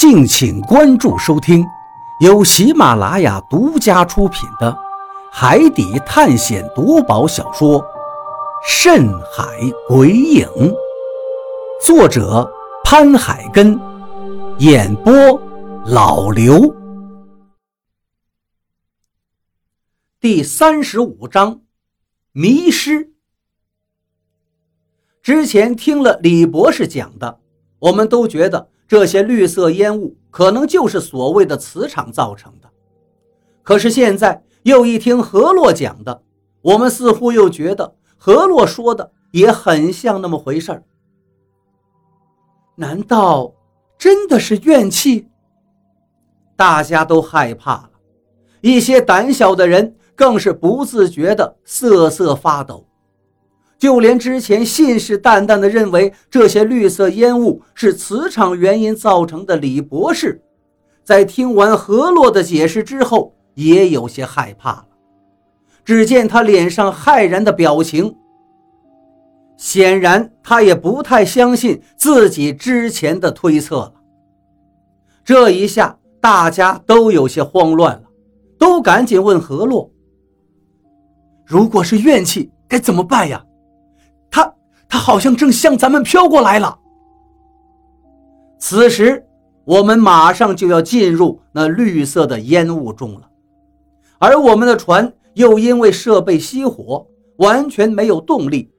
敬请关注收听，由喜马拉雅独家出品的《海底探险夺宝小说》《深海鬼影》，作者潘海根，演播老刘。第三十五章，迷失。之前听了李博士讲的，我们都觉得。这些绿色烟雾可能就是所谓的磁场造成的，可是现在又一听何洛讲的，我们似乎又觉得何洛说的也很像那么回事儿。难道真的是怨气？大家都害怕了，一些胆小的人更是不自觉地瑟瑟发抖。就连之前信誓旦旦地认为这些绿色烟雾是磁场原因造成的李博士，在听完何洛的解释之后，也有些害怕了。只见他脸上骇然的表情，显然他也不太相信自己之前的推测了。这一下，大家都有些慌乱了，都赶紧问何洛：“如果是怨气，该怎么办呀？”他好像正向咱们飘过来了。此时，我们马上就要进入那绿色的烟雾中了，而我们的船又因为设备熄火，完全没有动力，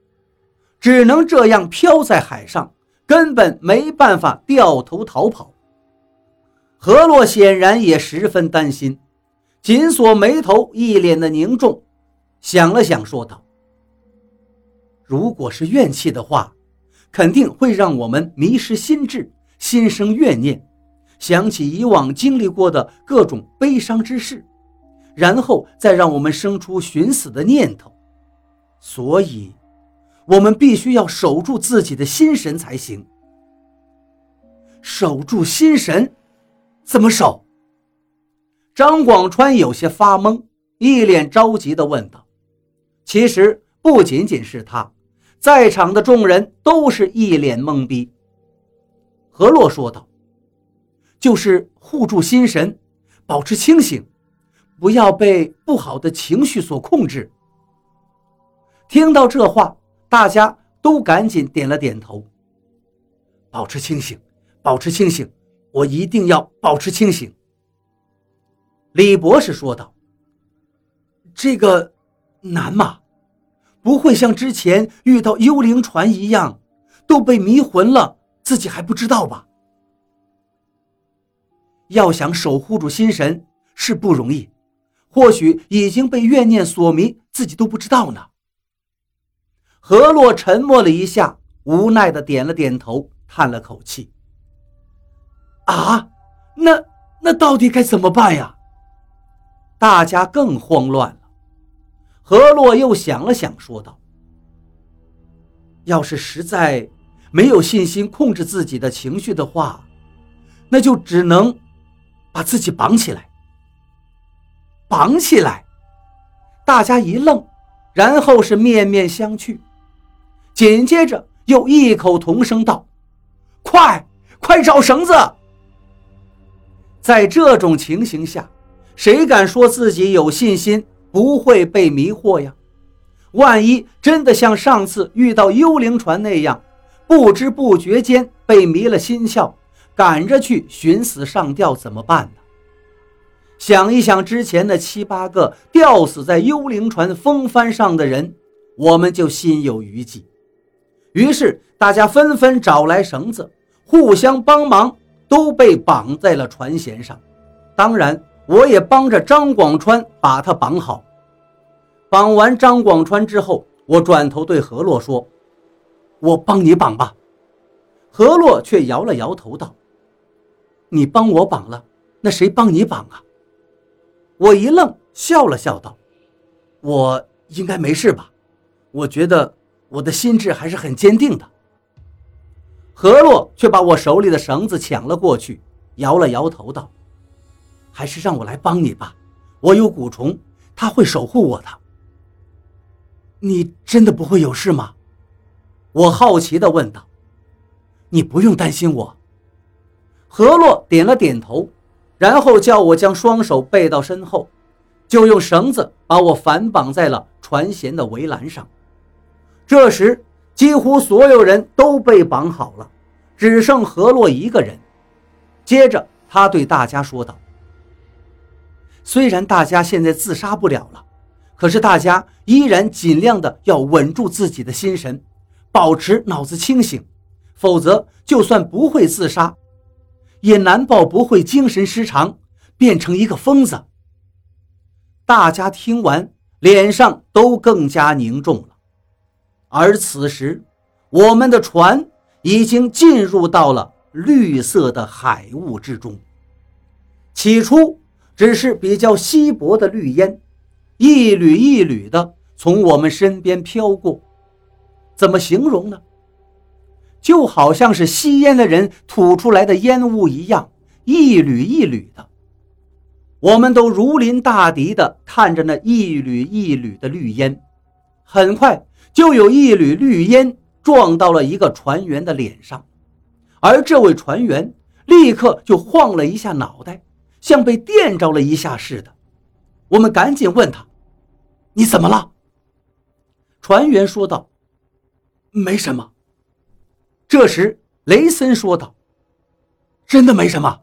只能这样飘在海上，根本没办法掉头逃跑。何洛显然也十分担心，紧锁眉头，一脸的凝重，想了想，说道。如果是怨气的话，肯定会让我们迷失心智，心生怨念，想起以往经历过的各种悲伤之事，然后再让我们生出寻死的念头。所以，我们必须要守住自己的心神才行。守住心神，怎么守？张广川有些发懵，一脸着急地问道：“其实不仅仅是他。”在场的众人都是一脸懵逼。何洛说道：“就是护住心神，保持清醒，不要被不好的情绪所控制。”听到这话，大家都赶紧点了点头。保持清醒，保持清醒，我一定要保持清醒。”李博士说道：“这个难吗？”不会像之前遇到幽灵船一样，都被迷魂了，自己还不知道吧？要想守护住心神是不容易，或许已经被怨念所迷，自己都不知道呢。何洛沉默了一下，无奈的点了点头，叹了口气：“啊，那那到底该怎么办呀？”大家更慌乱。何洛又想了想，说道：“要是实在没有信心控制自己的情绪的话，那就只能把自己绑起来。绑起来！”大家一愣，然后是面面相觑，紧接着又异口同声道：“快，快找绳子！”在这种情形下，谁敢说自己有信心？不会被迷惑呀！万一真的像上次遇到幽灵船那样，不知不觉间被迷了心窍，赶着去寻死上吊怎么办呢？想一想之前那七八个吊死在幽灵船风帆上的人，我们就心有余悸。于是大家纷纷找来绳子，互相帮忙，都被绑在了船舷上。当然。我也帮着张广川把他绑好。绑完张广川之后，我转头对何洛说：“我帮你绑吧。”何洛却摇了摇头道：“你帮我绑了，那谁帮你绑啊？”我一愣，笑了笑道：“我应该没事吧？我觉得我的心智还是很坚定的。”何洛却把我手里的绳子抢了过去，摇了摇头道。还是让我来帮你吧，我有蛊虫，他会守护我的。你真的不会有事吗？我好奇地问道。你不用担心我。何洛点了点头，然后叫我将双手背到身后，就用绳子把我反绑在了船舷的围栏上。这时，几乎所有人都被绑好了，只剩何洛一个人。接着，他对大家说道：“虽然大家现在自杀不了了，可是大家依然尽量的要稳住自己的心神，保持脑子清醒，否则就算不会自杀。”也难保不会精神失常，变成一个疯子。大家听完，脸上都更加凝重了。而此时，我们的船已经进入到了绿色的海雾之中。起初只是比较稀薄的绿烟，一缕一缕的从我们身边飘过。怎么形容呢？就好像是吸烟的人吐出来的烟雾一样，一缕一缕的。我们都如临大敌的看着那一缕一缕的绿烟，很快就有一缕绿烟撞到了一个船员的脸上，而这位船员立刻就晃了一下脑袋，像被电着了一下似的。我们赶紧问他：“你怎么了？”船员说道：“没什么。”这时，雷森说道：“真的没什么，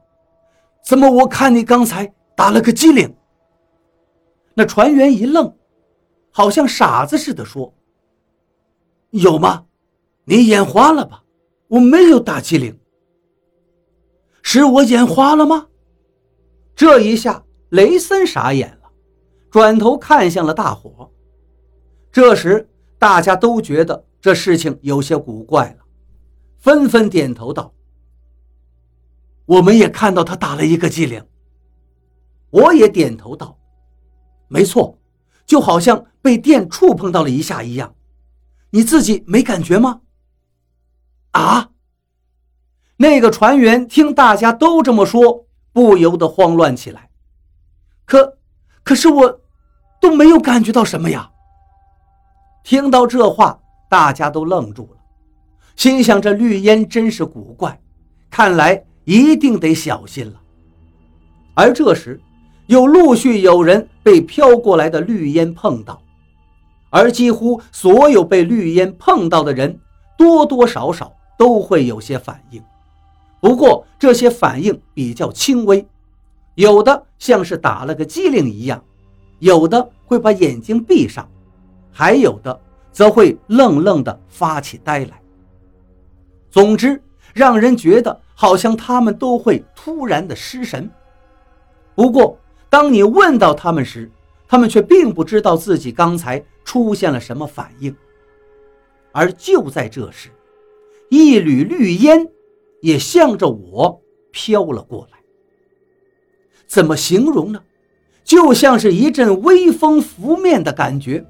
怎么我看你刚才打了个激灵？”那船员一愣，好像傻子似的说：“有吗？你眼花了吧？我没有打激灵，是我眼花了吗？”这一下，雷森傻眼了，转头看向了大伙。这时，大家都觉得这事情有些古怪了。纷纷点头道：“我们也看到他打了一个机灵。”我也点头道：“没错，就好像被电触碰到了一下一样。你自己没感觉吗？”啊！那个船员听大家都这么说，不由得慌乱起来。可，可是我都没有感觉到什么呀。听到这话，大家都愣住了。心想：这绿烟真是古怪，看来一定得小心了。而这时，又陆续有人被飘过来的绿烟碰到，而几乎所有被绿烟碰到的人，多多少少都会有些反应。不过这些反应比较轻微，有的像是打了个激灵一样，有的会把眼睛闭上，还有的则会愣愣地发起呆来。总之，让人觉得好像他们都会突然的失神。不过，当你问到他们时，他们却并不知道自己刚才出现了什么反应。而就在这时，一缕绿烟也向着我飘了过来。怎么形容呢？就像是一阵微风拂面的感觉。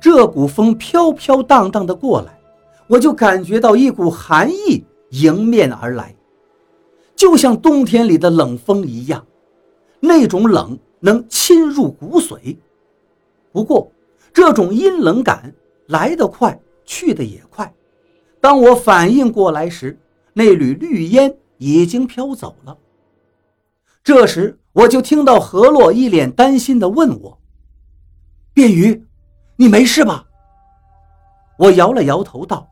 这股风飘飘荡荡的过来。我就感觉到一股寒意迎面而来，就像冬天里的冷风一样，那种冷能侵入骨髓。不过，这种阴冷感来得快，去得也快。当我反应过来时，那缕绿烟已经飘走了。这时，我就听到何洛一脸担心地问我：“便鱼，你没事吧？”我摇了摇头道。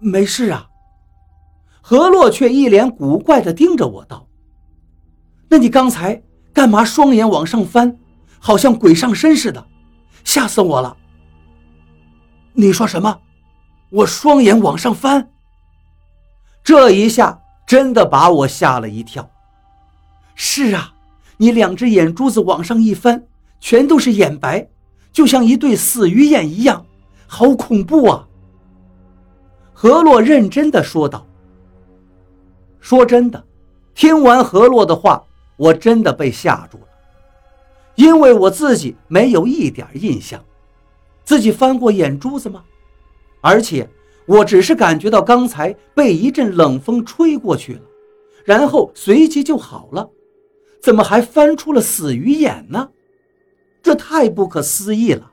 没事啊，何洛却一脸古怪地盯着我道：“那你刚才干嘛双眼往上翻，好像鬼上身似的，吓死我了！”你说什么？我双眼往上翻？这一下真的把我吓了一跳。是啊，你两只眼珠子往上一翻，全都是眼白，就像一对死鱼眼一样，好恐怖啊！何洛认真的说道：“说真的，听完何洛的话，我真的被吓住了，因为我自己没有一点印象，自己翻过眼珠子吗？而且我只是感觉到刚才被一阵冷风吹过去了，然后随即就好了，怎么还翻出了死鱼眼呢？这太不可思议了！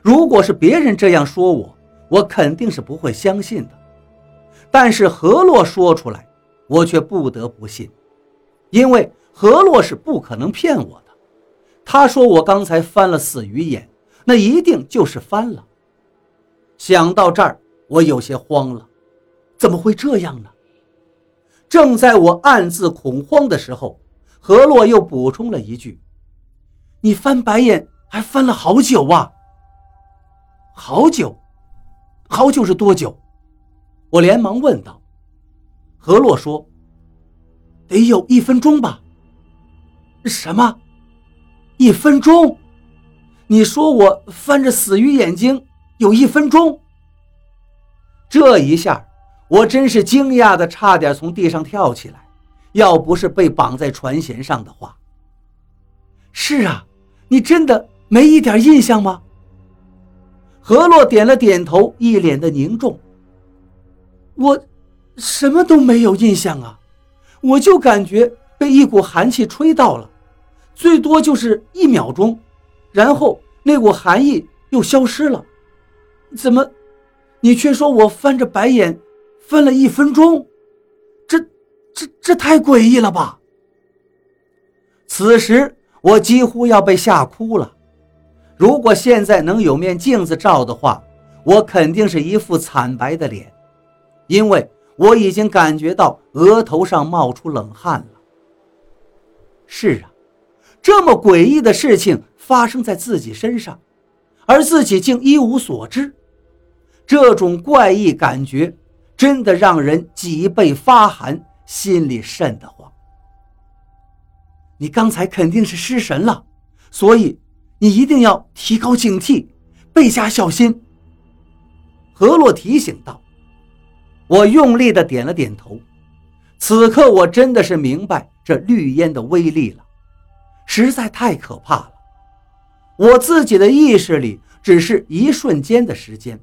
如果是别人这样说我。”我肯定是不会相信的，但是何洛说出来，我却不得不信，因为何洛是不可能骗我的。他说我刚才翻了死鱼眼，那一定就是翻了。想到这儿，我有些慌了，怎么会这样呢？正在我暗自恐慌的时候，何洛又补充了一句：“你翻白眼还翻了好久啊！好久，好久是多久？”我连忙问道。何洛说：“得有一分钟吧。”什么？一分钟？你说我翻着死鱼眼睛有一分钟？这一下，我真是惊讶的，差点从地上跳起来。要不是被绑在船舷上的话，是啊，你真的没一点印象吗？何洛点了点头，一脸的凝重。我什么都没有印象啊，我就感觉被一股寒气吹到了。最多就是一秒钟，然后那股寒意又消失了。怎么，你却说我翻着白眼翻了一分钟？这、这、这太诡异了吧！此时我几乎要被吓哭了。如果现在能有面镜子照的话，我肯定是一副惨白的脸，因为我已经感觉到额头上冒出冷汗了。是啊。这么诡异的事情发生在自己身上，而自己竟一无所知，这种怪异感觉真的让人脊背发寒，心里瘆得慌。你刚才肯定是失神了，所以你一定要提高警惕，倍加小心。”何洛提醒道。我用力的点了点头。此刻我真的是明白这绿烟的威力了。实在太可怕了！我自己的意识里只是一瞬间的时间，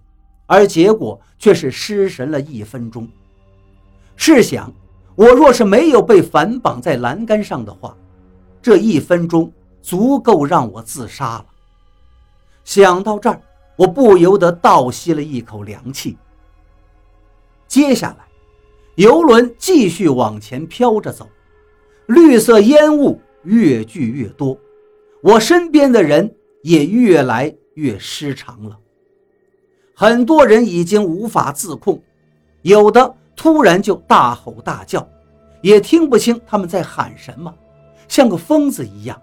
而结果却是失神了一分钟。试想，我若是没有被反绑在栏杆上的话，这一分钟足够让我自杀了。想到这儿，我不由得倒吸了一口凉气。接下来，游轮继续往前飘着走，绿色烟雾。越聚越多，我身边的人也越来越失常了。很多人已经无法自控，有的突然就大吼大叫，也听不清他们在喊什么，像个疯子一样；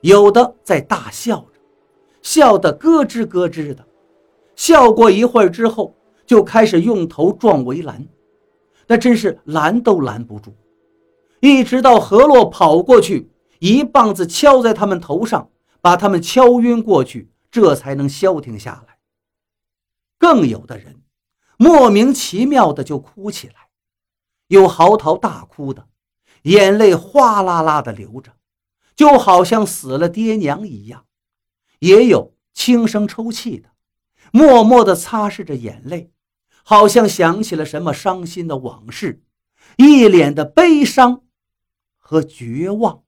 有的在大笑着，笑得咯吱咯吱的。笑过一会儿之后，就开始用头撞围栏，那真是拦都拦不住。一直到何洛跑过去，一棒子敲在他们头上，把他们敲晕过去，这才能消停下来。更有的人莫名其妙的就哭起来，有嚎啕大哭的，眼泪哗啦啦的流着，就好像死了爹娘一样；也有轻声抽泣的，默默的擦拭着眼泪，好像想起了什么伤心的往事，一脸的悲伤。和绝望。